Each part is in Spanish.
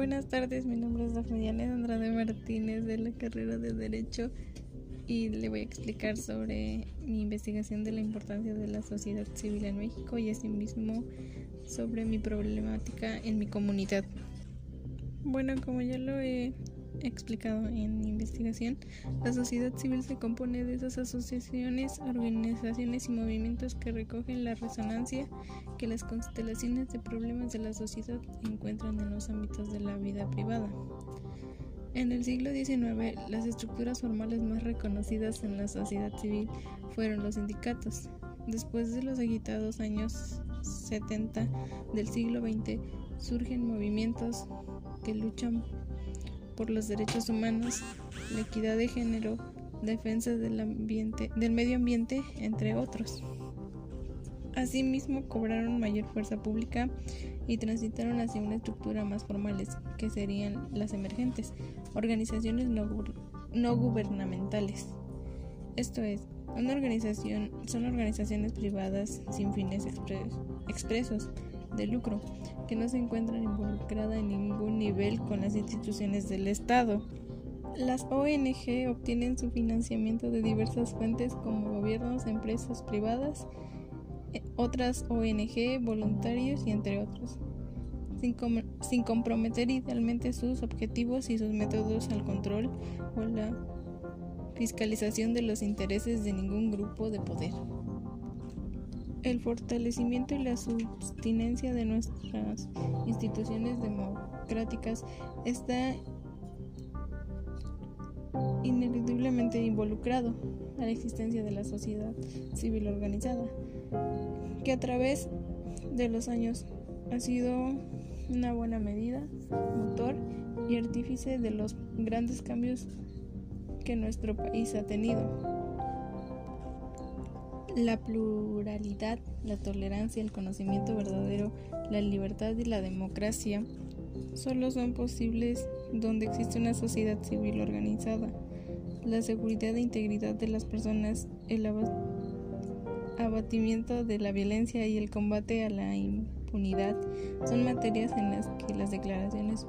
Buenas tardes, mi nombre es Dafne Andrade Martínez de la carrera de Derecho y le voy a explicar sobre mi investigación de la importancia de la sociedad civil en México y asimismo sobre mi problemática en mi comunidad. Bueno, como ya lo he explicado en mi investigación, la sociedad civil se compone de esas asociaciones, organizaciones y movimientos que recogen la resonancia que las constelaciones de problemas de la sociedad encuentran en los ámbitos de la vida privada. En el siglo XIX, las estructuras formales más reconocidas en la sociedad civil fueron los sindicatos. Después de los agitados años 70 del siglo XX, surgen movimientos que luchan por los derechos humanos, la equidad de género, defensa del, ambiente, del medio ambiente, entre otros. Asimismo, cobraron mayor fuerza pública y transitaron hacia una estructura más formales, que serían las emergentes, organizaciones no, gubernamentales. Esto es, una organización son organizaciones privadas sin fines expresos de lucro, que no se encuentran involucradas en ningún nivel con las instituciones del Estado. Las ONG obtienen su financiamiento de diversas fuentes como gobiernos, empresas privadas, eh, otras ONG, voluntarios y entre otros, sin comprometer idealmente sus objetivos y sus métodos al control o la fiscalización de los intereses de ningún grupo de poder. El fortalecimiento y la sustinencia de nuestras instituciones democráticas está ineludiblemente involucrado a la existencia de la sociedad civil organizada, que a través de los años ha sido una buena medida, motor y artífice de los grandes cambios que nuestro país ha tenido. La pluralidad, la tolerancia, el conocimiento verdadero, la libertad y la democracia solo son posibles donde existe una sociedad civil organizada. La seguridad e integridad de las personas, el abatimiento de la violencia y el combate a la impunidad son materias en las que las declaraciones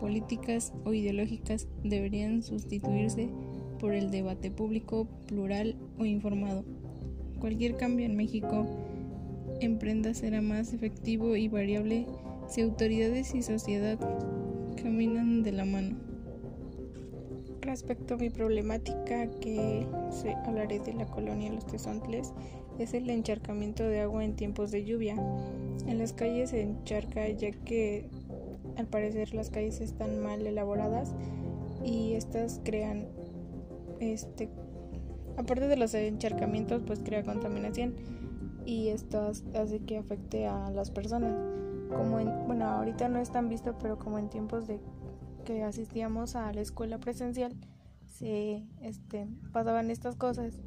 políticas o ideológicas deberían sustituirse por el debate público, plural o informado. Cualquier cambio en México emprenda será más efectivo y variable si autoridades y sociedad caminan de la mano. Respecto a mi problemática que se, hablaré de la colonia Los Tezontles es el encharcamiento de agua en tiempos de lluvia. En las calles se encharca ya que al parecer las calles están mal elaboradas y estas crean este Aparte de los encharcamientos, pues crea contaminación y esto hace que afecte a las personas. Como en, bueno, ahorita no es tan visto, pero como en tiempos de que asistíamos a la escuela presencial, se este, pasaban estas cosas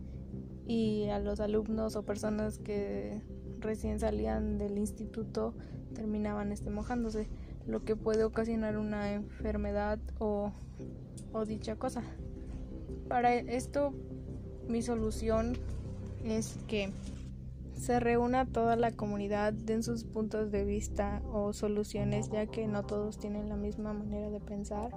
y a los alumnos o personas que recién salían del instituto terminaban este, mojándose, lo que puede ocasionar una enfermedad o, o dicha cosa. Para esto mi solución es que se reúna toda la comunidad, den sus puntos de vista o soluciones, ya que no todos tienen la misma manera de pensar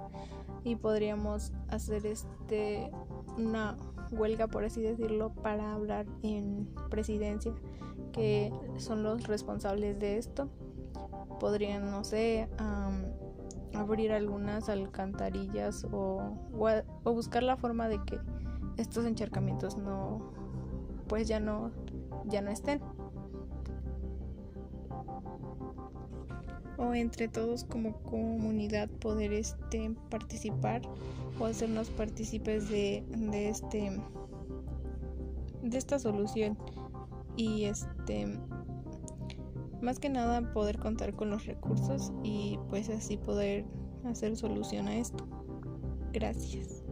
y podríamos hacer este una huelga, por así decirlo, para hablar en presidencia, que son los responsables de esto. Podrían, no sé, abrir algunas alcantarillas o, o buscar la forma de que estos encharcamientos no pues ya no ya no estén. O entre todos como comunidad poder este participar o hacernos partícipes de, de este de esta solución. Y este más que nada poder contar con los recursos y pues así poder hacer solución a esto. Gracias